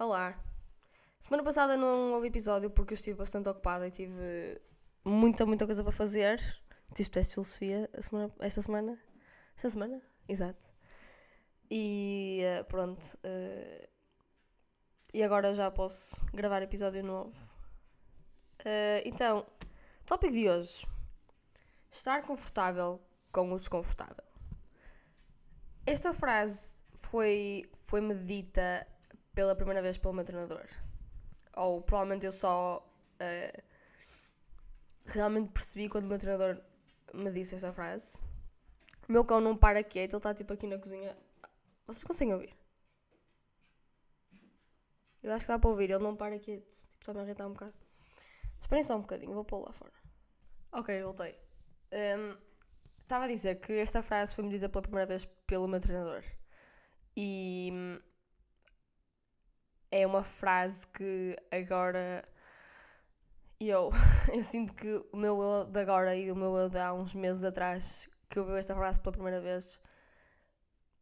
Olá. Semana passada não houve episódio porque eu estive bastante ocupada e tive muita, muita coisa para fazer. Tive teste de filosofia semana, esta semana. Esta semana? Exato. E eh, pronto. eh, e agora já posso gravar episódio novo. Eh, então, tópico de hoje: estar confortável com o desconfortável. Esta frase foi, foi me dita pela primeira vez pelo meu treinador. Ou provavelmente eu só eh, realmente percebi quando o meu treinador me disse esta frase. O meu cão não para quieto, ele está tipo aqui na cozinha. Vocês conseguem ouvir? Eu acho que dá para ouvir, ele não para quieto. Tipo, está-me a um bocado. Esperem só um bocadinho, vou pô-lo lá fora. Ok, voltei. Hum, Estava a dizer que esta frase foi me dita pela primeira vez pelo meu treinador. E hum, é uma frase que agora eu, eu sinto que o meu eu de agora e o meu eu de há uns meses atrás que ouviu esta frase pela primeira vez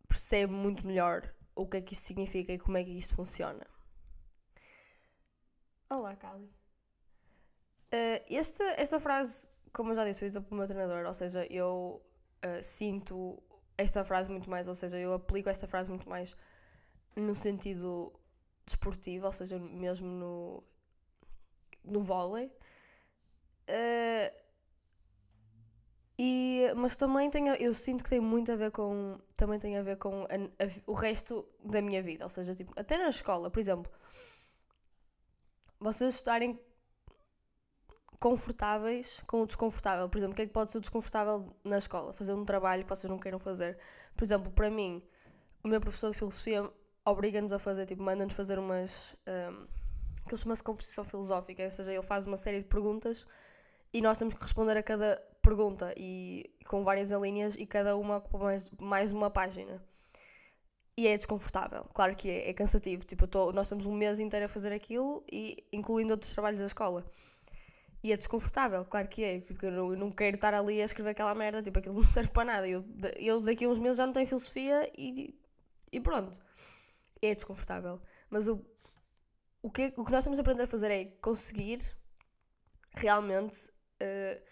percebe muito melhor o que é que isto significa e como é que isto funciona. Olá, Cali. Eh, esta, esta frase, como eu já disse, foi dita pelo meu treinador, ou seja, eu eh, sinto esta frase muito mais, ou seja, eu aplico esta frase muito mais no sentido desportivo, ou seja, mesmo no, no vôlei. Eh, e, mas também a- eu sinto que tem muito a ver com, também tem a ver com a- a- o resto da minha vida, ou seja, tipo, até na escola, por exemplo, vocês estarem confortáveis com o desconfortável. Por exemplo, o que é que pode ser desconfortável na escola? Fazer um trabalho que vocês não queiram fazer. Por exemplo, para mim, o meu professor de filosofia obriga-nos a fazer, tipo, manda-nos fazer umas. Um, que chama-se composição filosófica, ou seja, ele faz uma série de perguntas e nós temos que responder a cada pergunta e com várias linhas e cada uma ocupa mais, mais uma página. E é desconfortável, claro que é, é cansativo. Tipo, tô- nós estamos um mês inteiro a fazer aquilo e incluindo outros trabalhos da escola. E é desconfortável, claro que é. Tipo, eu não, eu não quero estar ali a escrever aquela merda, tipo, aquilo não serve para nada. Eu, eu daqui a uns meses já não tenho filosofia e, e pronto. É desconfortável. Mas o, o, que, o que nós temos a aprender a fazer é conseguir realmente. eh,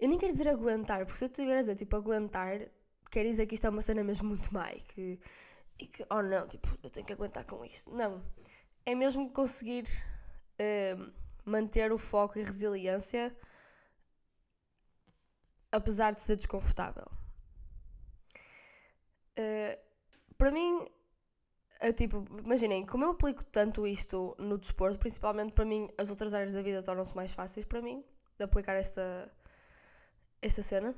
eu nem quero dizer aguentar, porque se eu tiver a dizer tipo aguentar, quer dizer que isto é uma cena mesmo muito má e que, e que oh não, tipo, eu tenho que aguentar com isto. Não. É mesmo conseguir. eh, manter o foco e resiliência apesar de ser desconfortável. Uh, para mim, é tipo, imaginem, como eu aplico tanto isto no desporto, principalmente para mim, as outras áreas da vida tornam-se mais fáceis para mim de aplicar esta, esta cena.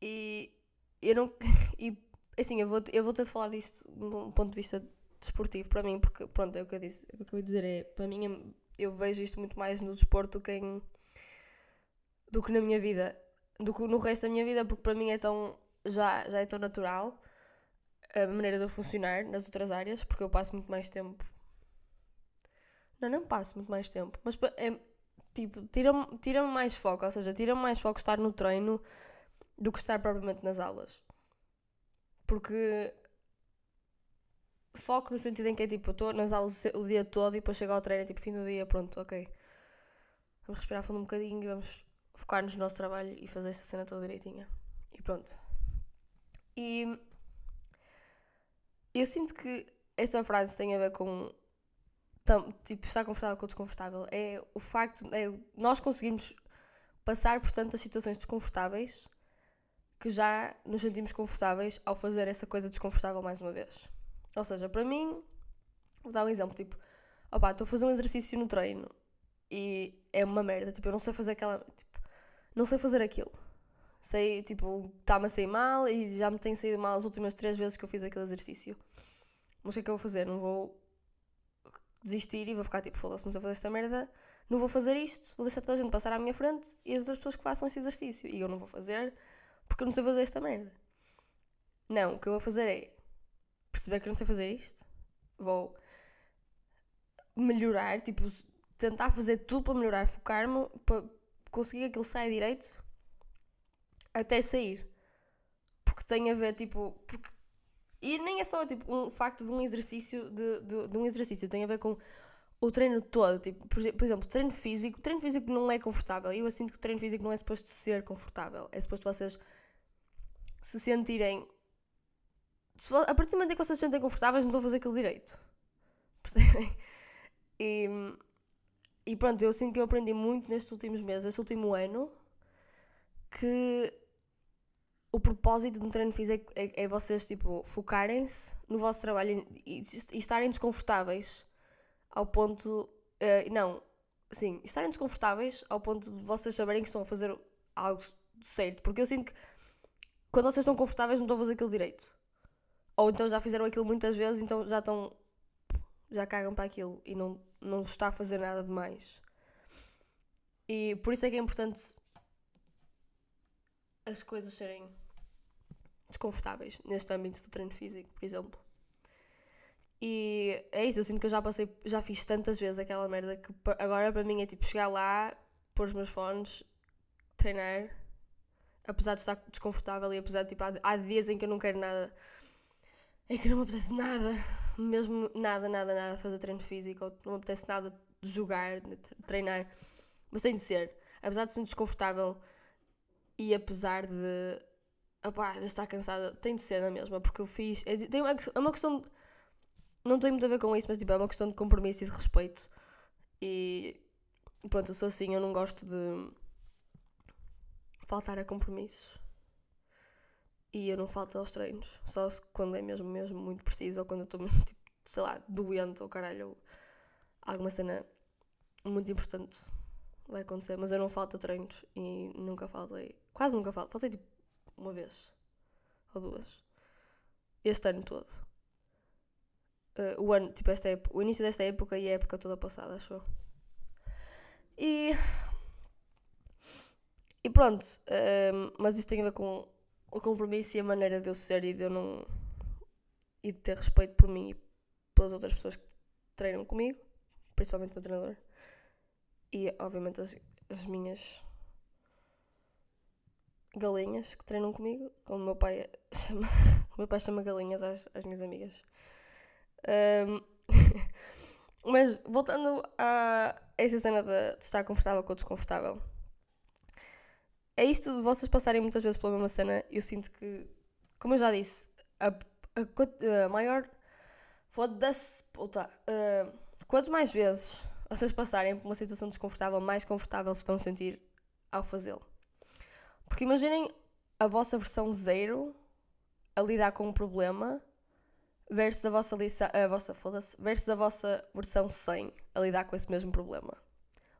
E eu não. E assim, eu vou, eu vou ter de falar disto de um ponto de vista desportivo para mim, porque pronto, é o que eu disse. O que eu ia dizer é, para mim, é- eu vejo isto muito mais no desporto do que, em, do que na minha vida, do que no resto da minha vida, porque para mim é tão, já, já é tão natural a maneira de eu funcionar nas outras áreas, porque eu passo muito mais tempo. Não, não passo muito mais tempo, mas é tipo, tira-me tira mais foco, ou seja, tira-me mais foco estar no treino do que estar propriamente nas aulas. Porque foco no sentido em que é tipo, eu estou nas aulas o dia todo e depois chego ao treino, é tipo, fim do dia, pronto, ok. Vamos respirar fundo um bocadinho e vamos focar-nos no nosso trabalho e fazer esta cena toda direitinha. E pronto. E eu sinto que esta frase tem a ver com tipo, estar confortável com o desconfortável. É o facto, é, nós conseguimos passar por tantas situações desconfortáveis que já nos sentimos confortáveis ao fazer essa coisa desconfortável mais uma vez. Ou seja, para mim, vou dar um exemplo, tipo, opá, estou a fazer um exercício no treino e é uma merda, tipo, eu não sei fazer aquela, tipo, não sei fazer aquilo. Sei, tipo, está-me a sair mal e já me tem saído mal as últimas três vezes que eu fiz aquele exercício. Mas o que é que eu vou fazer? Não vou desistir e vou ficar tipo, foda-se, não sei fazer esta merda, não vou fazer isto, vou deixar toda a gente passar à minha frente e as outras pessoas que façam esse exercício. E eu não vou fazer porque eu não sei fazer esta merda. Não, o que eu vou fazer é perceber que eu não sei fazer isto, vou melhorar, tipo, tentar fazer tudo para melhorar, focar-me para conseguir que aquilo saia direito até sair. Porque tem a ver, tipo, porque E nem é só tipo um facto de um exercício de, de, de um exercício, tem a ver com o treino todo, tipo, por, exemplo, treino físico, treino físico não é confortável. Eu sinto que o treino físico não é suposto ser confortável. É suposto vocês se sentirem. Se, a partir do momento em que vocês se sentem confortáveis, não estão a fazer aquilo direito. Percebem? E, e pronto, eu sinto que eu aprendi muito nestes últimos meses, este último ano, que o propósito de um treino físico é, é vocês, tipo, focarem-se no vosso trabalho e, e, estarem desconfortáveis ao ponto. Uh, não, sim, estarem desconfortáveis ao ponto de vocês saberem que estão a fazer algo certo. Porque eu sinto que quando vocês estão confortáveis não estão a fazer aquilo direito. Ou então já fizeram aquilo muitas vezes, então já estão. já cagam para aquilo e não, não está a fazer nada de mais. E por isso é que é importante as coisas serem desconfortáveis neste âmbito do treino físico, por exemplo. E é isso, eu sinto que eu já passei, já fiz tantas vezes aquela merda que agora para mim é tipo chegar lá, pôr os meus fones, treinar, apesar de estar desconfortável e apesar de tipo, há, há dias em que eu não quero nada, é que não me apetece nada, mesmo nada, nada, nada fazer treino físico, ou não me apetece nada de jogar, de treinar, mas tem de ser, apesar de ser desconfortável e apesar de, opá, de estar cansada, tem de ser na mesma, porque eu fiz, é, tem uma, é uma questão de não tem muito a ver com isso, mas tipo, é uma questão de compromisso e de respeito. E pronto, eu sou assim, eu não gosto de faltar a compromissos. E eu não falto aos treinos, só quando é mesmo, mesmo muito preciso ou quando eu estou, tipo, sei lá, doente ou caralho, alguma cena muito importante vai acontecer. Mas eu não falto a treinos e nunca faltei, quase nunca falto, faltei tipo uma vez ou duas, este ano todo. Uh, o ano, tipo, esta época, o início desta época e a época toda passada, acho E. E pronto, uh, mas isso tem a ver com o compromisso e a maneira de eu ser e de eu não. e de ter respeito por mim e pelas outras pessoas que treinam comigo, principalmente o meu treinador. E, obviamente, as, as minhas galinhas que treinam comigo, como o meu pai chama, o meu pai chama galinhas às, às minhas amigas. Um, mas voltando a esta cena de, de estar confortável com o desconfortável. É isto de vocês passarem muitas vezes pela mesma cena. Eu sinto que, como eu já disse, a, a, a maior. Foda-se, puta. Uh, quanto mais vezes vocês passarem por uma situação desconfortável, mais confortável se vão sentir ao fazê-lo. Porque imaginem a vossa versão zero a lidar com um problema versus a vossa a vossa, versus a vossa versão 100 a lidar com esse mesmo problema.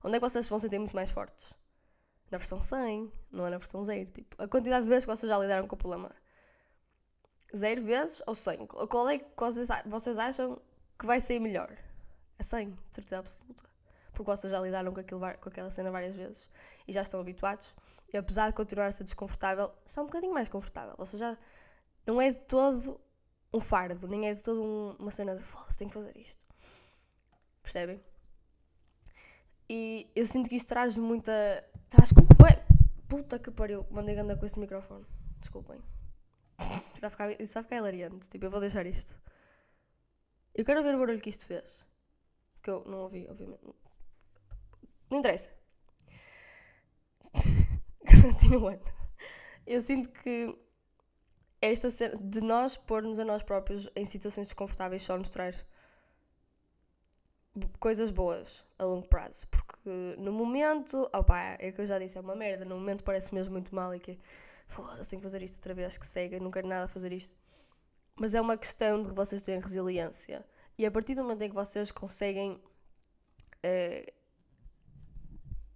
Onde é que vocês vão sentir muito mais fortes? Na versão 100, não é na versão 0. Tipo, a quantidade de vezes que vocês já lidaram com o problema. 0 vezes ou 100? Qual é que vocês acham que vai ser melhor? É 100, de certeza absoluta. Porque vocês já lidaram com, aquilo, com aquela cena várias vezes e já estão habituados. E apesar de continuar a ser desconfortável, está um bocadinho mais confortável. Vocês já. Não é de todo um fardo, nem é de toda um, uma cena de foda-se, tenho que fazer isto. Percebem? E eu sinto que isto traz muita. Traz. Ué, puta que pariu, mandei andar com esse microfone. Desculpem. Isto vai, ficar, isto vai ficar hilariante. Tipo, eu vou deixar isto. Eu quero ver o barulho que isto fez. Que eu não ouvi, obviamente. Não interessa. Continuando. Eu sinto que esta de nós pôr-nos a nós próprios em situações desconfortáveis só nos traz coisas boas a longo prazo. Porque no momento, opá, é que eu já disse, é uma merda. No momento parece mesmo muito mal e que foda-se, tenho que fazer isto outra vez, que segue, não quero nada fazer isto. Mas é uma questão de vocês terem resiliência. E a partir do momento em que vocês conseguem. Uh,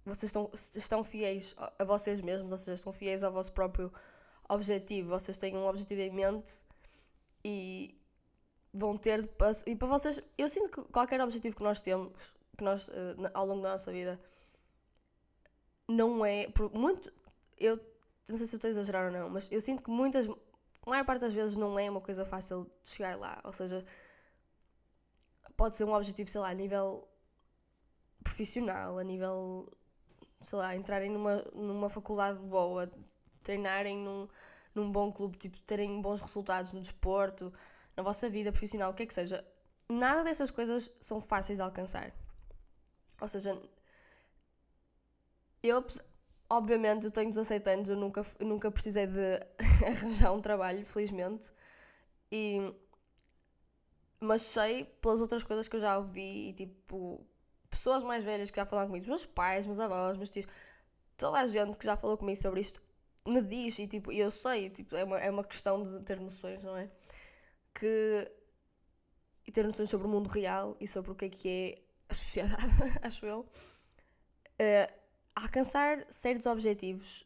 vocês estão, estão fiéis a vocês mesmos, ou seja, estão fiéis ao vosso próprio objetivo, vocês têm um objetivo em mente e vão ter e para vocês, eu sinto que qualquer objetivo que nós temos, que nós uh, ao longo da nossa vida não é muito eu não sei se estou a exagerar ou não, mas eu sinto que muitas a maior parte das vezes não é uma coisa fácil de chegar lá, ou seja, pode ser um objetivo, sei lá, a nível profissional, a nível sei lá, entrarem numa, numa faculdade boa, treinarem num, num bom clube, tipo, terem bons resultados no desporto, na vossa vida profissional, o que é que seja. Nada dessas coisas são fáceis de alcançar. Ou seja, eu, obviamente, eu tenho 17 anos, eu nunca, nunca precisei de arranjar um trabalho, felizmente. E, mas sei pelas outras coisas que eu já ouvi e tipo, pessoas mais velhas que já falaram comigo, meus pais, meus avós, meus tios, toda a gente que já falou comigo sobre isto me diz e tipo, eu sei, tipo, é uma, é uma questão de ter noções, não é? Que. E ter noções sobre o mundo real e sobre o que é que é a sociedade, acho eu. Uh, alcançar certos objetivos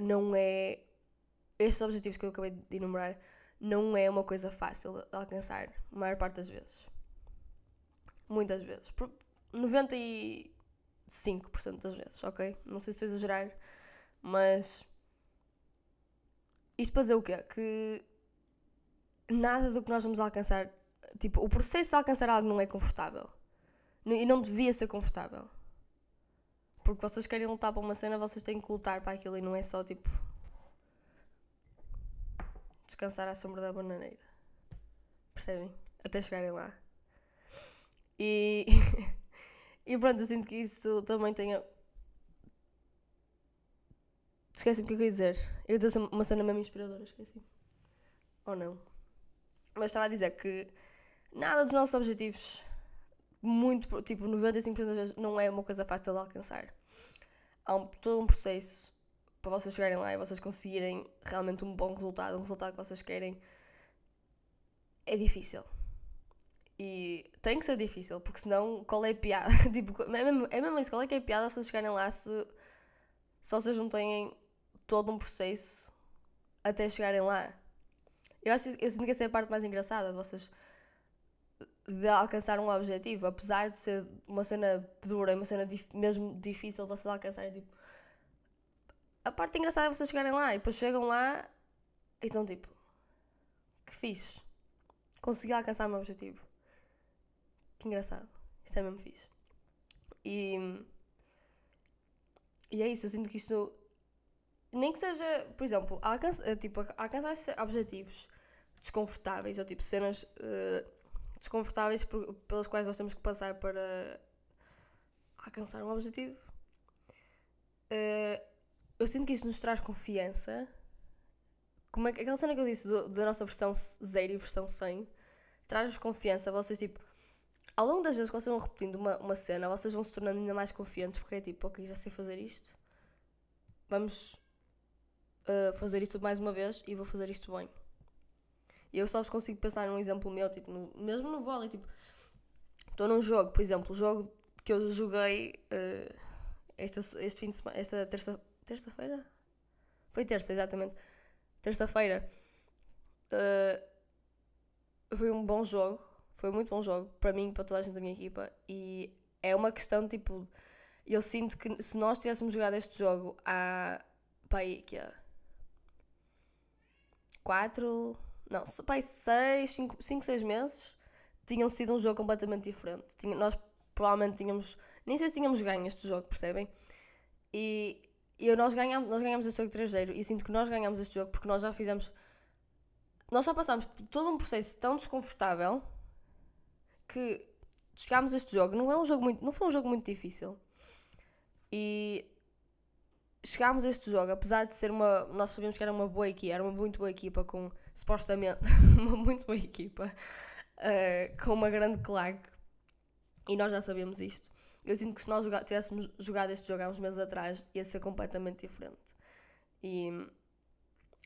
não é. Estes objetivos que eu acabei de enumerar não é uma coisa fácil de alcançar, a maior parte das vezes. Muitas vezes. 95% das vezes, ok? Não sei se estou a exagerar, mas. Isto para dizer o quê? Que nada do que nós vamos alcançar. Tipo, o processo de alcançar algo não é confortável. E não devia ser confortável. Porque vocês querem lutar para uma cena, vocês têm que lutar para aquilo e não é só tipo descansar à sombra da bananeira. Percebem? Até chegarem lá. E, e pronto, eu sinto que isso também tenha. Esqueci-me o que eu ia dizer. Eu ia dizer uma cena mesmo inspiradora, esqueci. Ou não. Mas estava a dizer que nada dos nossos objetivos, muito, tipo, 95% das vezes, não é uma coisa fácil de alcançar. Há um, todo um processo para vocês chegarem lá e vocês conseguirem realmente um bom resultado, um resultado que vocês querem, é difícil. E tem que ser difícil, porque senão qual é a piada? tipo, é, mesmo, é mesmo isso, qual é que é a piada vocês chegarem lá se, se vocês não têm todo um processo até chegarem lá? Eu acho eu sinto que essa é a parte mais engraçada de vocês de alcançar um objetivo, apesar de ser uma cena dura, uma cena dif mesmo difícil de vocês alcançarem, tipo, a parte engraçada é vocês chegarem lá e depois chegam lá e estão tipo, que fixe. Consegui alcançar o meu objetivo. Que engraçado. Isto é mesmo fixe. E, e é isso, eu sinto que isto. Nem que seja, por exemplo, alcança, eh, tipo, alcançar objetivos desconfortáveis ou tipo cenas uh, desconfortáveis por, pelas quais nós temos que passar para alcançar um objetivo. Uh, eu sinto que isto nos traz confiança. Como é que, aquela cena que eu disse do, da nossa versão 0 e versão 100 traz-vos confiança. Vocês, tipo, ao longo das vezes que vocês vão repetindo uma, uma cena, vocês vão se tornando ainda mais confiantes porque é tipo, ok, já sei fazer isto. Vamos uh, fazer isto mais uma vez e vou fazer isto bem. E eu só vos consigo pensar num exemplo meu, tipo, no, mesmo no vôlei, tipo, estou num jogo, por exemplo, o jogo que eu joguei uh, esta, este fim de semana, esta terça, terça-feira? Foi terça, exatamente. Terça-feira. Uh, foi um bom jogo. Foi um muito bom jogo para mim para toda a gente da minha equipa. E é uma questão tipo. Eu sinto que se nós tivéssemos jogado este jogo há. Pai, que é. 4. Não, pai, 6, 5, 6 meses. Tinham sido um jogo completamente diferente. Tinha, nós provavelmente tínhamos. Nem sei se tínhamos ganho este jogo, percebem? E e nós ganhamos, nós ganhamos este jogo 3-0 e sinto que nós ganhamos este jogo porque nós já fizemos. Nós já passámos por todo um processo tão desconfortável que chegámos a este jogo. Não, é um jogo muito, não foi um jogo muito difícil. E chegámos a este jogo, apesar de ser uma. Nós sabíamos que era uma boa equipa, era uma muito boa equipa, com supostamente uma muito boa equipa, uh, com uma grande claque. E nós já sabíamos isto. Eu sinto que se nós tivéssemos jogado este jogo há uns meses atrás, ia ser completamente diferente. E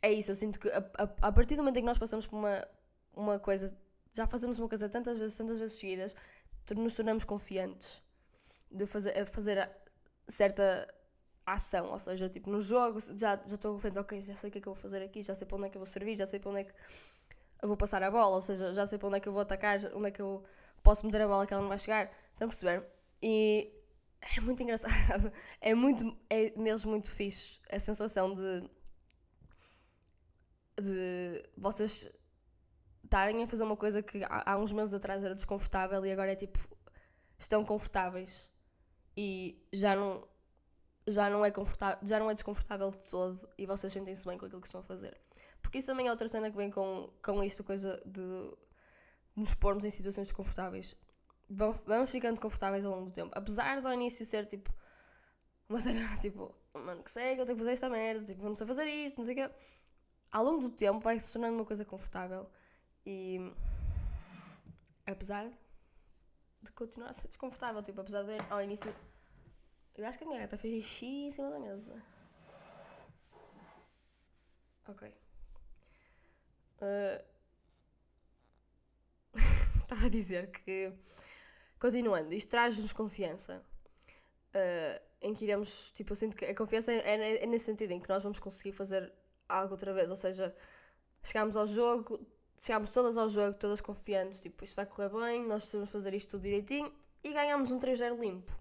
é isso, eu sinto que a, a, a, partir do momento em que nós passamos por uma, uma coisa, já fazemos uma coisa tantas vezes, tantas vezes seguidas, nos tornamos confiantes de fazer, fazer certa ação, ou seja, tipo, no jogo já, já estou confiante, ok, já sei o que é que eu vou fazer aqui, já sei para onde é que eu vou servir, já sei para onde é que eu vou passar a bola, ou seja, já sei para onde é que eu vou atacar, onde é que eu posso meter a bola que ela não vai chegar. Estão a perceber? E é muito engraçado. É muito, é mesmo muito fixe a sensação de, de vocês estarem a fazer uma coisa que há, uns meses atrás era desconfortável e agora é tipo, estão confortáveis e já não já não é confortável, já não é desconfortável de todo e vocês sentem-se bem com aquilo que estão a fazer. Porque isso também é outra cena que vem com, com isto, coisa de nos pormos em situações desconfortáveis. Vamos ficando confortáveis ao longo do tempo. Apesar do início ser tipo uma cena tipo, mano, que segue, eu tenho que fazer esta merda, tipo, não fazer isso, não sei o quê. Ao longo do tempo vai se tornando uma coisa confortável e apesar de continuar a ser desconfortável, tipo, apesar de ao início eu acho que a minha gata fez xixi em cima da mesa. Ok. Uh... Estava a dizer que, continuando, isto traz-nos confiança. Uh, em que iremos, tipo, eu sinto que a confiança é, é, nesse sentido, em que nós vamos conseguir fazer algo outra vez. Ou seja, chegámos ao jogo, chegámos todas ao jogo, todas confiantes, tipo, isto vai correr bem, nós sabemos fazer isto tudo direitinho e ganhamos um 3-0 limpo.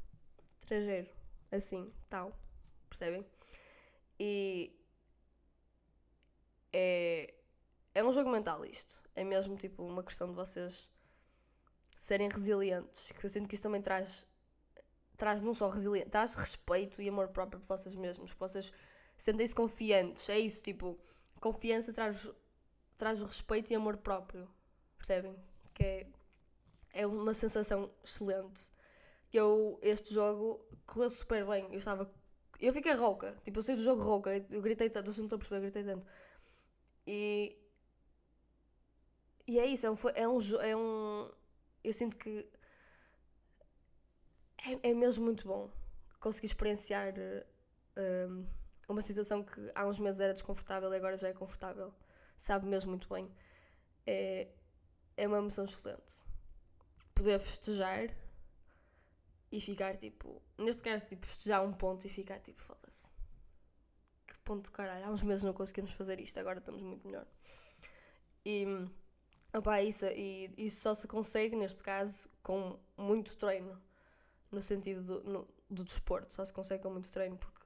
3-0 assim, tal. Percebem? E é, é um jogo mental isto. É mesmo tipo uma questão de vocês serem resilientes. Que eu sinto que isto também traz, traz não só resiliência, traz respeito e amor próprio por vocês mesmos. Que vocês sentem-se confiantes. É isso, tipo, confiança traz, traz o respeito e amor próprio. Percebem? Que é, é uma sensação excelente eu, este jogo correu super bem. Eu estava. Eu fiquei rouca. Tipo, eu saí do jogo rouca. Eu gritei tanto. Eu não estou a perceber, eu gritei tanto. E. E é isso. É um. É um, é um eu sinto que. É, é mesmo muito bom conseguir experienciar um, uma situação que há uns meses era desconfortável e agora já é confortável. Sabe mesmo muito bem. É, é uma emoção excelente. Poder festejar e ficar tipo. Neste caso, tipo, festejar um ponto e ficar tipo, foda-se. Que ponto de caralho. Há uns meses não conseguimos fazer isto, agora estamos muito melhor. E. Opa, isso, e isso só se consegue, neste caso, com muito treino. No sentido do, no, do desporto. Só se consegue com muito treino, porque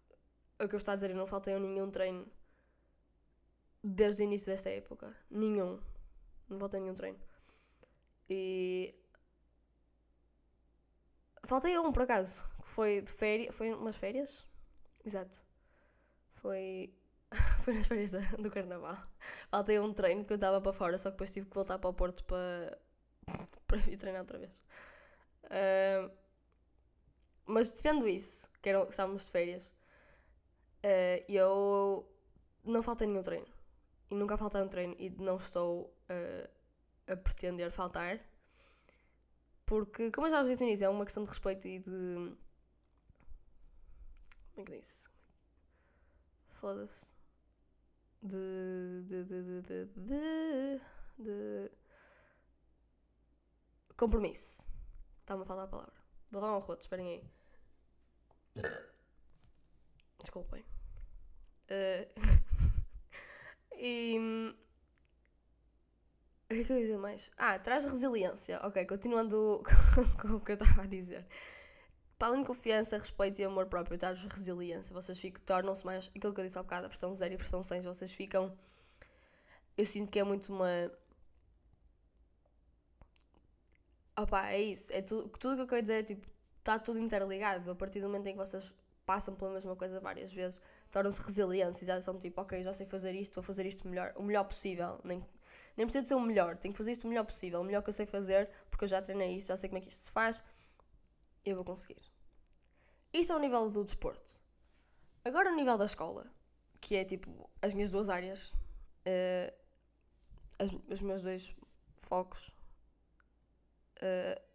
o que eu estou a dizer, eu não faltei nenhum treino desde o início desta época. Nenhum. Não faltei nenhum treino. E Faltei um, por acaso, que foi de férias. Foi umas férias? Exato. Foi. foi nas férias do carnaval. Faltei um treino que eu estava para fora, só que depois tive que voltar para o Porto para. para ir treinar outra vez. Uh, mas tirando isso, que, eram, que estávamos de férias, uh, eu não faltei nenhum treino. E nunca faltei um treino e não estou uh, a pretender faltar. Porque, como eu já vos disse no início, é uma questão de respeito e de. Como é que diz? Foda-se. De. De. De. De. De. de, compromisso. Está-me a falar a palavra. Vou dar um arroto, esperem aí. Desculpem. Uh, e o que é que eu ia dizer mais? Ah, traz resiliência. Ok, continuando com, o que eu estava a dizer. Para além de confiança, respeito e amor próprio, traz resiliência. Vocês tornam-se mais. Aquilo que eu disse há bocado, a versão 0 e a versão 6, vocês ficam. Eu sinto que é muito uma. Opa, é isso. É tudo, tudo que eu quero dizer é tipo. Está tudo interligado. A partir do momento em que vocês passam pela mesma coisa várias vezes, tornam-se resilientes e já são tipo, ok, já sei fazer isto, vou fazer isto melhor, o melhor possível. Nem, nem precisa de ser o melhor, tenho que fazer isto o melhor possível, o melhor que eu sei fazer, porque eu já treinei isto, já sei como é que isto se faz, eu vou conseguir. Isto é o nível do desporto. Agora o nível da escola, que é tipo as minhas duas áreas, uh, as, os meus dois focos. Uh,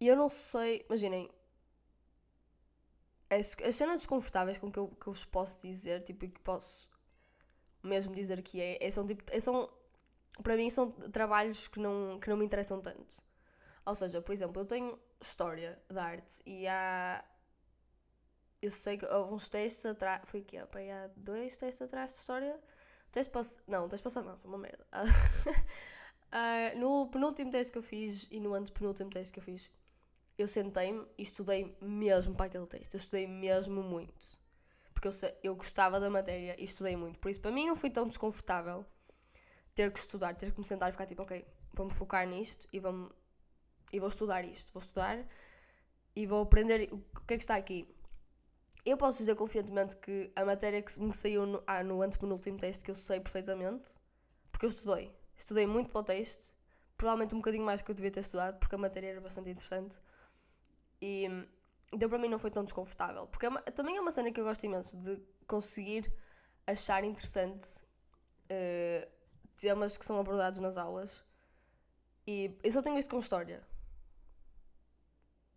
E eu não sei, imaginem, as, as cenas desconfortáveis com que eu, que eu vos posso dizer, tipo, e que posso mesmo dizer que é, é são tipo, é, são, para mim são trabalhos que não, que não me interessam tanto. Ou seja, por exemplo, eu tenho história de arte e há. Eu sei que houve uns testes atrás. Foi o quê? há dois testes atrás de história. O teste passado. Não, o teste passado não, foi uma merda. uh, no penúltimo teste que eu fiz e no antepenúltimo teste que eu fiz, eu sentei-me e estudei mesmo para aquele texto. Eu estudei mesmo muito. Porque eu, eu gostava da matéria e estudei muito. Por isso, para mim, não foi tão desconfortável ter que estudar, ter que me sentar e ficar tipo, ok, vou-me focar nisto e, vou e vou estudar isto. Vou estudar e vou aprender o que é que está aqui. Eu posso dizer confiantemente que a matéria que me saiu no, ah, no antepenúltimo texto que eu sei perfeitamente, porque eu estudei. Estudei muito para o texto, provavelmente um bocadinho mais que eu devia ter estudado, porque a matéria era bastante interessante. E então para mim não foi tão desconfortável. Porque é uma, também é uma cena que eu gosto imenso de conseguir achar interessante uh, temas que são abordados nas aulas. E eu só tenho isto com história.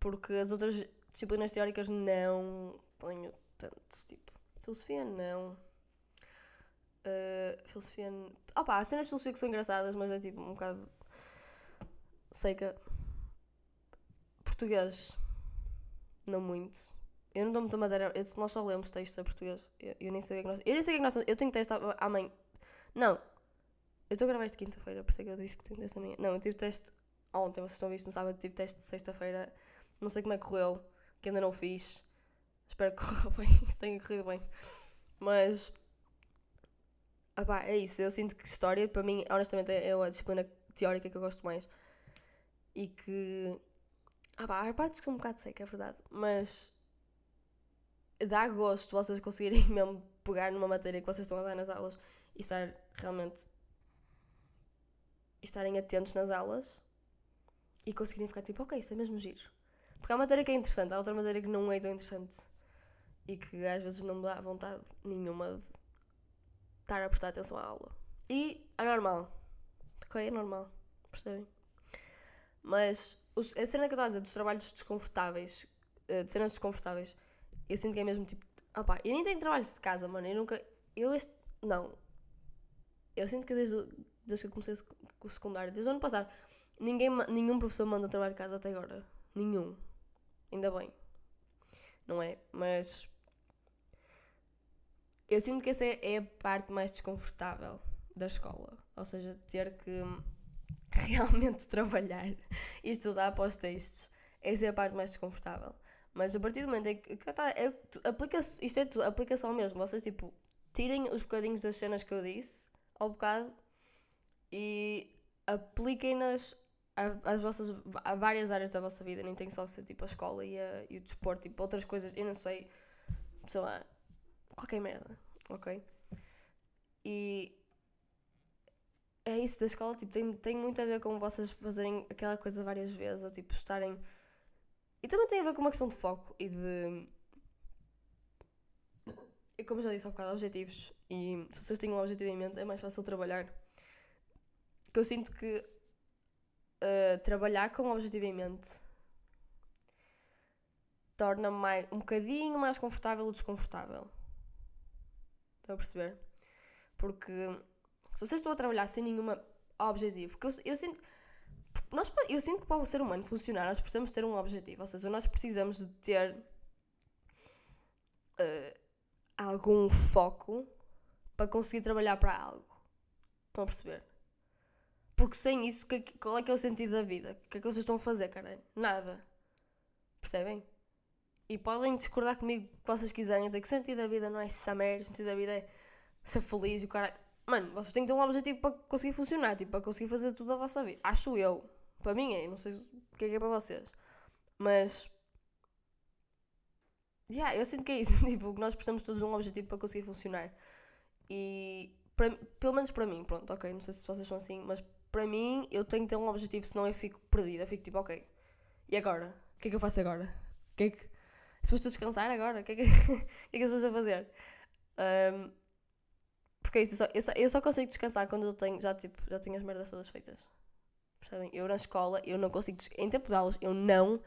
Porque as outras disciplinas teóricas não tenho tanto. Tipo, filosofia não. Uh, filosofia. Opa, há cenas de filosofia que são engraçadas, mas é tipo um bocado. Que. Português não muito. Eu não dou muita matéria. Eu, nós só lemos textos em português. Eu, eu, nem sei o que nós. Eu nem sei o que nós. Eu tenho texto amanhã. Não. Eu estou a gravar isto quinta-feira, por isso é que eu disse que tenho texto amanhã. Não, eu tive teste ontem, vocês estão a ver no sábado. Tive teste de sexta-feira. Não sei como é que correu, que ainda não fiz. Espero que corra bem, que tenha corrido bem. Mas. Ah é isso. Eu sinto que história, para mim, honestamente, é a disciplina teórica que eu gosto mais. E que ah pá, há partes que são um bocado seca, é verdade. Mas dá gosto vocês conseguirem mesmo pegar numa matéria que vocês estão a dar nas aulas e estar realmente estarem atentos nas aulas e conseguirem ficar tipo, ok, isso é mesmo giro. Porque há matéria que é interessante, há outra matéria que não é tão interessante e que às vezes não me dá vontade nenhuma de estar a prestar atenção à aula. E é normal. Ok, é normal. Percebem? Mas os, a cena que eu estou a dizer dos trabalhos desconfortáveis, uh, de cenas desconfortáveis, eu sinto que é mesmo tipo. Ah pá, eu nem tenho trabalhos de casa, mano. Eu nunca. Eu este. Não. Eu sinto que desde, desde que eu comecei o secundário, desde o ano passado, ninguém, nenhum professor manda trabalho de casa até agora. Nenhum. Ainda bem. Não é? Mas. Eu sinto que essa é a parte mais desconfortável da escola. Ou seja, ter que realmente trabalhar e estudar para os textos. Essa é a parte mais desconfortável. Mas a partir do momento em que, tá, é, aplica isto é tudo, aplicação mesmo. Vocês, tipo, tirem os bocadinhos das cenas que eu disse ao bocado e apliquem-nas às vossas a várias áreas da vossa vida. Nem tem só ser tipo a escola e, a, e o desporto, tipo, outras coisas. Eu não sei, sei lá, qualquer merda, ok? E é isso da escola, tipo, tem, tem muito a ver com vocês fazerem aquela coisa várias vezes, ou tipo, estarem. E também tem a ver com uma questão de foco e de. E como já disse há bocado, objetivos. E se vocês têm um objetivo em mente, é mais fácil trabalhar. Que eu sinto que uh, trabalhar com um objetivo em mente torna mais, um bocadinho mais confortável o desconfortável. Estão a perceber? Porque se vocês estão a trabalhar sem nenhuma objetivo, porque eu, eu sinto. Nós, eu sinto que para o ser humano funcionar, nós precisamos ter um objetivo, ou seja, nós precisamos de ter uh, algum foco para conseguir trabalhar para algo. Estão a perceber? Porque sem isso, que, qual é que é o sentido da vida? O que é que vocês estão a fazer, caralho? Nada. Percebem? E podem discordar comigo que vocês quiserem, dizer que o sentido da vida não é essa merda, o sentido da vida é ser feliz e o caralho. Mano, vocês têm que ter um objetivo para conseguir funcionar, tipo, para conseguir fazer tudo a vossa vida. Acho eu. Para mim é, não sei o que é que é para vocês. Mas. Yeah, eu sinto que é isso. tipo, nós precisamos todos um objetivo para conseguir funcionar. E. Pelo menos para mim, pronto, ok. Não sei se vocês são assim, mas para mim eu tenho que ter um objetivo, senão eu fico perdida. Eu fico tipo, ok. E agora? O que é que eu faço agora? O que é que. Se a descansar agora? O que é que, o que, é que a fazer? Um, porque é isso, eu só, eu, só, eu só consigo descansar quando eu tenho, já, tipo, já tenho as merdas todas feitas. Percebem? Eu na escola, eu não consigo, em tempo de aulas, eu não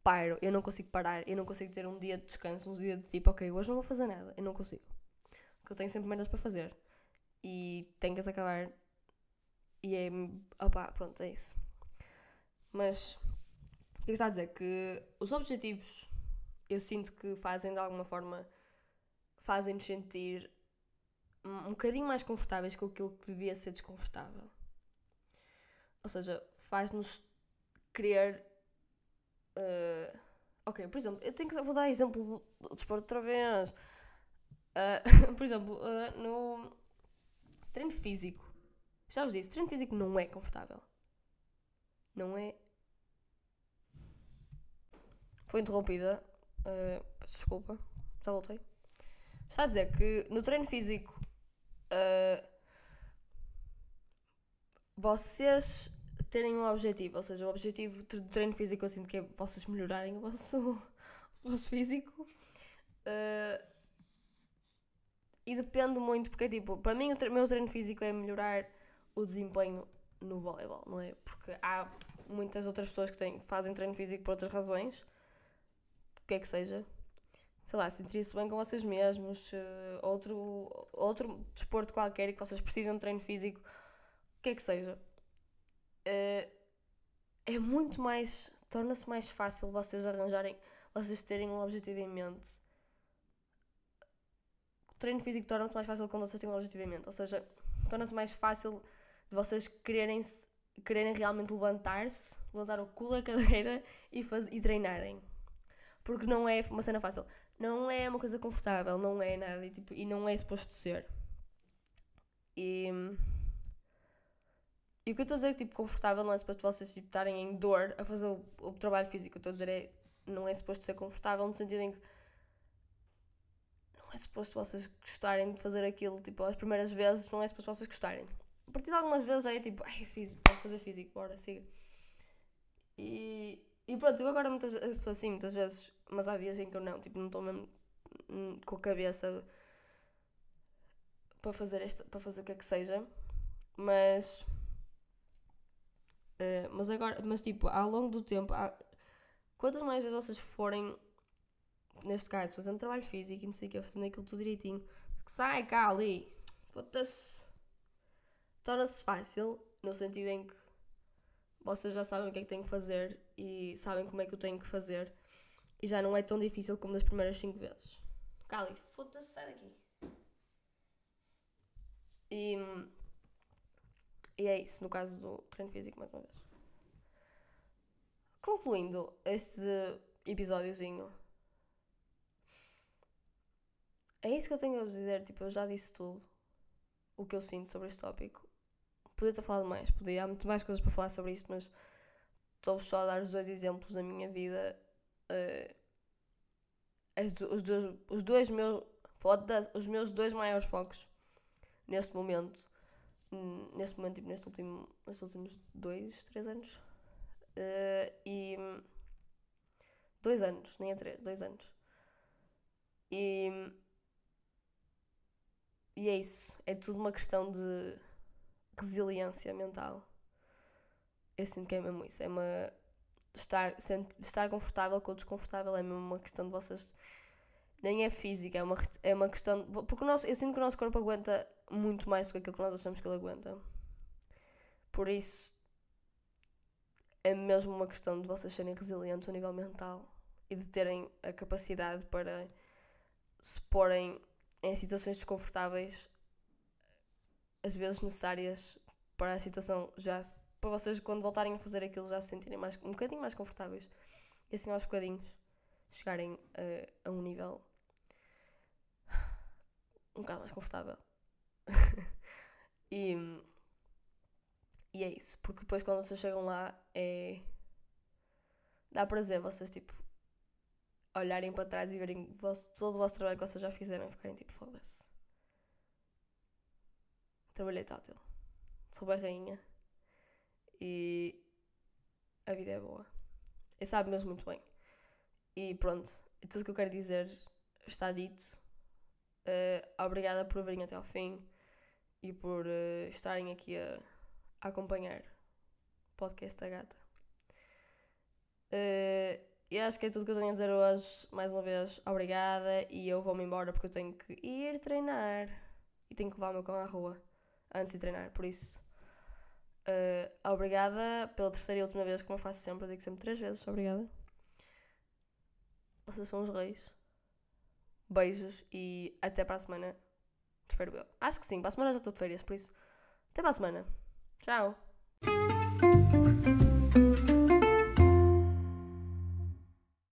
paro, eu não consigo parar, eu não consigo ter um dia de descanso, um dia de tipo, ok, hoje não vou fazer nada, eu não consigo. Porque eu tenho sempre merdas para fazer. E tenho que as acabar. E é, opá, pronto, é isso. Mas, o que estou a dizer? Que os objetivos, eu sinto que fazem de alguma forma, fazem-nos sentir um bocadinho mais confortáveis com aquilo que devia ser desconfortável. Ou seja, faz-nos querer. Uh, ok, por exemplo, eu tenho que, vou dar exemplo do desporto outra vez. Uh, por exemplo, uh, no treino físico. Já vos disse, treino físico não é confortável. Não é. foi interrompida. Desculpa, já voltei. Está a dizer que no treino físico uh, vocês terem um objetivo, ou seja, o objetivo do treino físico eu sinto que é vocês melhorarem o vosso, o vosso físico. Uh, e depende muito, porque tipo, para mim o meu treino físico é melhorar o desempenho no voleibol, não é? Porque há muitas outras pessoas que têm, fazem treino físico por outras razões, o que é que seja, sei lá, sentir-se bem com vocês mesmos, uh, outro, outro desporto qualquer que vocês precisam de treino físico, o que é que seja. Uh, é muito mais. torna-se mais fácil vocês arranjarem, vocês terem um objetivo em mente. O treino físico torna-se mais fácil quando vocês têm um objetivo em mente, ou seja, torna-se mais fácil de vocês quererem, quererem realmente levantar-se, levantar o cu da cadeira e, faz, e treinarem. Porque não é uma cena fácil. Não é uma coisa confortável, não é nada. E, tipo, e não é suposto ser. E. E o que eu estou a dizer tipo, confortável não é suposto vocês tipo, estarem em dor a fazer o, o trabalho físico. O que eu estou a dizer é não é suposto ser confortável no sentido em que não é suposto vocês gostarem de fazer aquilo, tipo, as primeiras vezes não é suposto vocês gostarem. A partir de algumas vezes já é tipo, ai, físico, pode fazer físico, bora, siga. E, e pronto, eu agora muitas vezes sou assim, muitas vezes, mas há dias em que eu não, tipo, não estou mesmo com a cabeça para fazer, esta, para fazer o que é que seja, mas. Uh, mas agora, mas tipo, ao longo do tempo, há, quantas mais vezes vocês forem, neste caso, fazendo trabalho físico e não sei o que, fazendo aquilo tudo direitinho, que sai cá ali, foda-se torna-se fácil no sentido em que vocês já sabem o que é que têm que fazer e sabem como é que eu tenho que fazer e já não é tão difícil como das primeiras 5 vezes. Cali, foda-se, sai daqui. E, e é isso, no caso do treino físico, mais uma vez. Concluindo este episódiozinho, é isso que eu tenho a dizer. Tipo, eu já disse tudo o que eu sinto sobre este tópico podia ter falado mais, podia, há muito mais coisas para falar sobre isto, mas estou-vos só a dar os dois exemplos da minha vida. Uh, os, dois, os dois meus, os meus dois maiores focos neste momento, neste momento, tipo, neste último, nestes últimos dois, três anos. Uh, e dois anos, nem é três, dois anos. E, e é isso, é tudo uma questão de resiliência mental. Eu sinto que é mesmo isso. É uma. Estar, estar confortável com o desconfortável é mesmo uma questão de vocês. Nem é física, é uma, é uma questão. Porque o nosso, eu sinto que o nosso corpo aguenta muito mais do que aquilo que nós achamos que ele aguenta. Por isso, é mesmo uma questão de vocês serem resilientes ao nível mental e de terem a capacidade para se porem em situações desconfortáveis as vezes necessárias para a situação já para vocês quando voltarem a fazer aquilo já se sentirem mais, um bocadinho mais confortáveis e assim aos bocadinhos chegarem a, a um nível um bocado mais confortável e, e é isso porque depois quando vocês chegam lá é dá prazer vocês tipo olharem para trás e verem todo o vosso trabalho que vocês já fizeram e ficarem tipo foda-se trabalhei tátil. Sou rainha. E a vida é boa. E sabe mesmo muito bem. E pronto, tudo o que eu quero dizer está dito. Uh, obrigada por virem até ao fim e por uh, estarem aqui a, a, acompanhar o podcast da gata. Uh, e acho que é tudo que eu tenho a dizer hoje. Mais uma vez, obrigada. E eu vou-me embora porque eu tenho que ir treinar e tenho que levar o meu cão à rua antes de treinar, por isso. Uh, obrigada pela terceira e última vez, como eu faço sempre, eu digo sempre três vezes, obrigada. Vocês são os reis. Beijos e até para a semana. Espero eu. Acho que sim, para a semana já estou de férias, por isso. Até para a semana. Tchau.